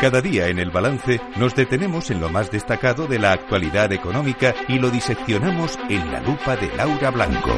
Cada día en el balance nos detenemos en lo más destacado de la actualidad económica y lo diseccionamos en la lupa de Laura Blanco.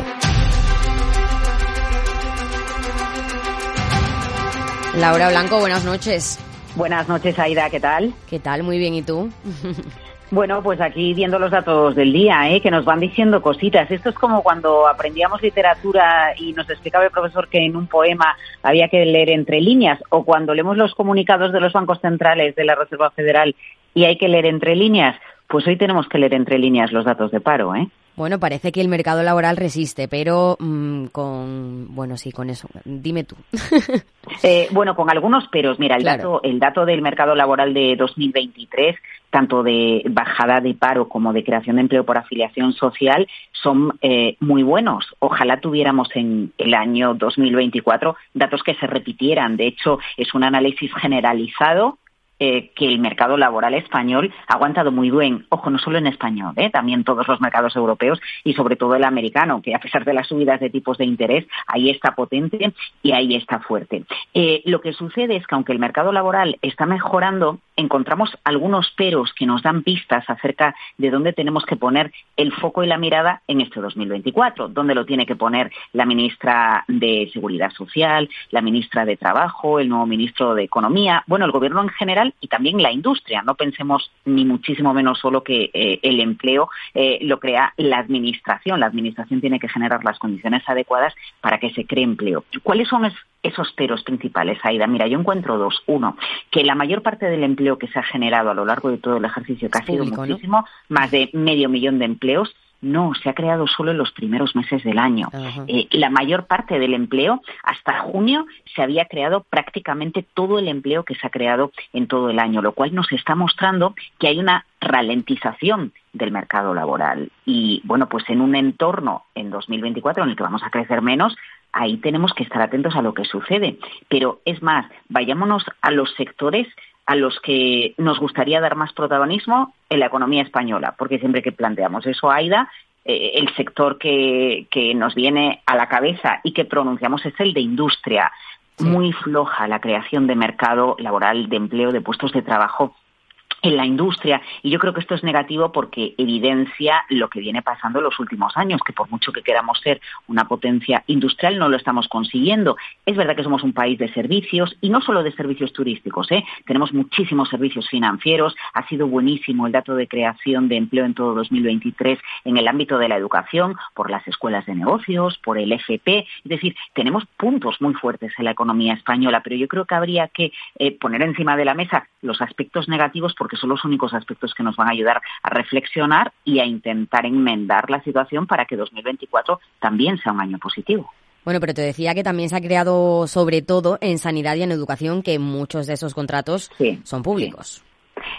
Laura Blanco, buenas noches. Buenas noches, Aida, ¿qué tal? ¿Qué tal? Muy bien, ¿y tú? Bueno, pues aquí viendo los datos del día, ¿eh? que nos van diciendo cositas. Esto es como cuando aprendíamos literatura y nos explicaba el profesor que en un poema había que leer entre líneas, o cuando leemos los comunicados de los bancos centrales de la Reserva Federal y hay que leer entre líneas. Pues hoy tenemos que leer entre líneas los datos de paro, ¿eh? Bueno, parece que el mercado laboral resiste, pero mm, con, bueno, sí, con eso. Dime tú. eh, bueno, con algunos peros. Mira, el, dato, el dato del mercado laboral de 2023, tanto de bajada de paro como de creación de empleo por afiliación social, son eh, muy buenos. Ojalá tuviéramos en el año 2024 datos que se repitieran. De hecho, es un análisis generalizado eh, que el mercado laboral español ha aguantado muy bien. Ojo, no solo en español, ¿eh? también todos los mercados europeos y sobre todo el americano, que a pesar de las subidas de tipos de interés, ahí está potente y ahí está fuerte. Eh, lo que sucede es que aunque el mercado laboral está mejorando, encontramos algunos peros que nos dan pistas acerca de dónde tenemos que poner el foco y la mirada en este 2024, dónde lo tiene que poner la ministra de Seguridad Social, la ministra de Trabajo, el nuevo ministro de Economía, bueno, el gobierno en general y también la industria. No pensemos ni muchísimo menos solo que eh, el empleo eh, lo crea la administración. La administración tiene que generar las condiciones adecuadas para que se cree empleo. ¿Cuáles son esos peros principales, Aida? Mira, yo encuentro dos. Uno, que la mayor parte del empleo que se ha generado a lo largo de todo el ejercicio, que ha sido muchísimo, más de medio millón de empleos, no, se ha creado solo en los primeros meses del año. Eh, la mayor parte del empleo, hasta junio, se había creado prácticamente todo el empleo que se ha creado en todo el año, lo cual nos está mostrando que hay una ralentización del mercado laboral. Y bueno, pues en un entorno en 2024 en el que vamos a crecer menos, ahí tenemos que estar atentos a lo que sucede. Pero es más, vayámonos a los sectores a los que nos gustaría dar más protagonismo en la economía española, porque siempre que planteamos eso, Aida, eh, el sector que, que, nos viene a la cabeza y que pronunciamos es el de industria. Muy floja la creación de mercado laboral, de empleo, de puestos de trabajo en la industria. Y yo creo que esto es negativo porque evidencia lo que viene pasando en los últimos años, que por mucho que queramos ser una potencia industrial, no lo estamos consiguiendo. Es verdad que somos un país de servicios y no solo de servicios turísticos, ¿eh? tenemos muchísimos servicios financieros. Ha sido buenísimo el dato de creación de empleo en todo 2023 en el ámbito de la educación, por las escuelas de negocios, por el FP. Es decir, tenemos puntos muy fuertes en la economía española, pero yo creo que habría que eh, poner encima de la mesa los aspectos negativos porque son los únicos aspectos que nos van a ayudar a reflexionar y a intentar enmendar la situación para que 2024 también sea un año positivo. Bueno, pero te decía que también se ha creado, sobre todo en sanidad y en educación, que muchos de esos contratos son públicos.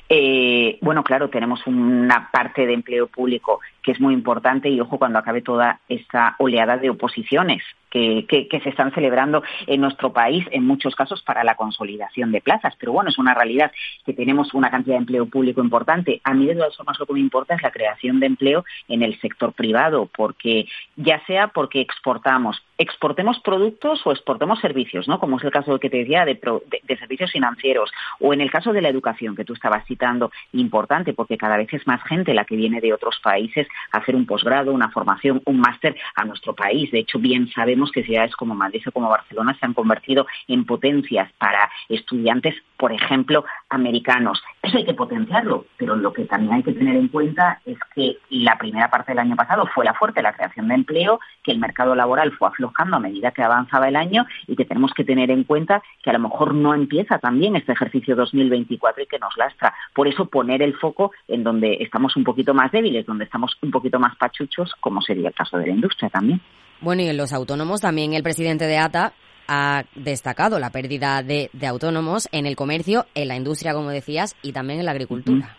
Eh, bueno, claro, tenemos una parte de empleo público que es muy importante y ojo cuando acabe toda esta oleada de oposiciones que, se están celebrando en nuestro país, en muchos casos para la consolidación de plazas. Pero bueno, es una realidad que tenemos una cantidad de empleo público importante. A mí, de todas formas, lo que me importa es la creación de empleo en el sector privado, porque ya sea porque exportamos, exportemos productos o exportemos servicios, ¿no? Como es el caso que te decía de, de servicios financieros, o en el caso de la educación que tú estabas citando, importante, porque cada vez es más gente la que viene de otros países hacer un posgrado, una formación, un máster a nuestro país. De hecho, bien sabemos que ciudades como Madrid o como Barcelona se han convertido en potencias para estudiantes, por ejemplo, americanos. Eso hay que potenciarlo, pero lo que también hay que tener en cuenta es que la primera parte del año pasado fue la fuerte, la creación de empleo, que el mercado laboral fue aflojando a medida que avanzaba el año y que tenemos que tener en cuenta que a lo mejor no empieza también este ejercicio 2024 y que nos lastra. Por eso poner el foco en donde estamos un poquito más débiles, donde estamos un poquito más pachuchos, como sería el caso de la industria también. Bueno, y en los autónomos también el presidente de ATA ha destacado la pérdida de, autónomos en el comercio, en la industria, como decías, y también en la agricultura.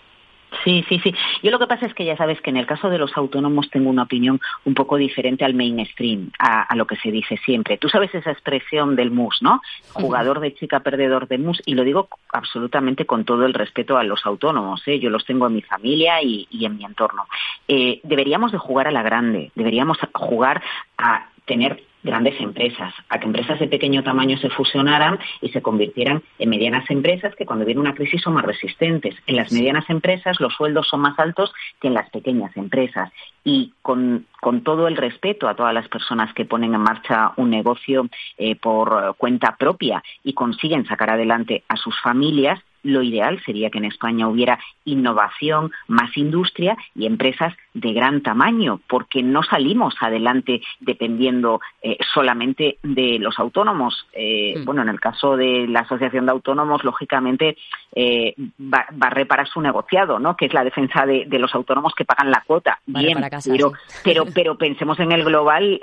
Sí, sí, sí. Yo lo que pasa es que ya sabes que en el caso de los autónomos tengo una opinión un poco diferente al mainstream, a, lo que se dice siempre. Tú sabes esa expresión del mus, ¿no? Jugador de chica, perdedor de mus, y lo digo absolutamente con todo el respeto a los autónomos. ¿eh? Yo los tengo en mi familia y, en mi entorno. Eh, deberíamos de jugar a la grande, deberíamos jugar a tener grandes empresas, a que empresas de pequeño tamaño se fusionaran y se convirtieran en medianas empresas que cuando viene una crisis son más resistentes. En las medianas empresas los sueldos son más altos que en las pequeñas empresas y con, todo el respeto a todas las personas que ponen en marcha un negocio eh, por cuenta propia y consiguen sacar adelante a sus familias, lo ideal sería que en España hubiera innovación, más industria y empresas de gran tamaño, porque no salimos adelante dependiendo eh, solamente de los autónomos. Eh, mm. Bueno, en el caso de la Asociación de Autónomos, lógicamente eh, va, a reparar su negociado, ¿no? Que es la defensa de, los autónomos que pagan la cuota. Bien, pero, pero, pero pensemos en el global,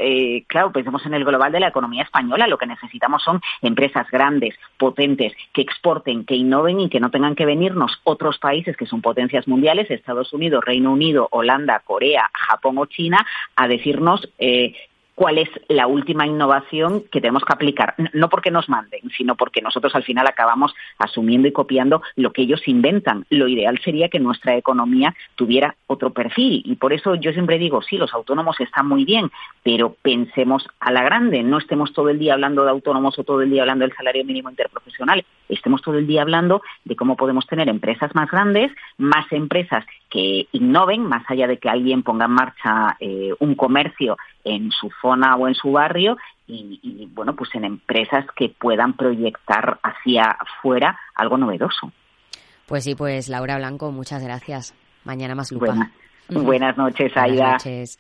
claro, pensemos en el global de la economía española. Lo que necesitamos son empresas grandes, potentes, que exporten, que innoven y que no tengan que venirnos otros países que son potencias mundiales, Estados Unidos, Reino Unido, Holanda, Corea, Japón o China, a decirnos eh, cuál es la última innovación que tenemos que aplicar. No porque nos manden, sino porque nosotros al final acabamos asumiendo y copiando lo que ellos inventan. Lo ideal sería que nuestra economía tuviera otro perfil. Y por eso yo siempre digo, sí, los autónomos están muy bien, pero pensemos a la grande. No estemos todo el día hablando de autónomos o todo el día hablando del salario mínimo interprofesional. Estemos todo el día hablando de cómo podemos tener empresas más grandes, más empresas que innoven, más allá de que alguien ponga en marcha eh, un comercio en su zona o en su barrio y, bueno, pues en empresas que puedan proyectar hacia afuera algo novedoso. Pues sí, pues Laura Blanco, muchas gracias. Mañana más lupa. buenas noches, Aida. Buenas noches.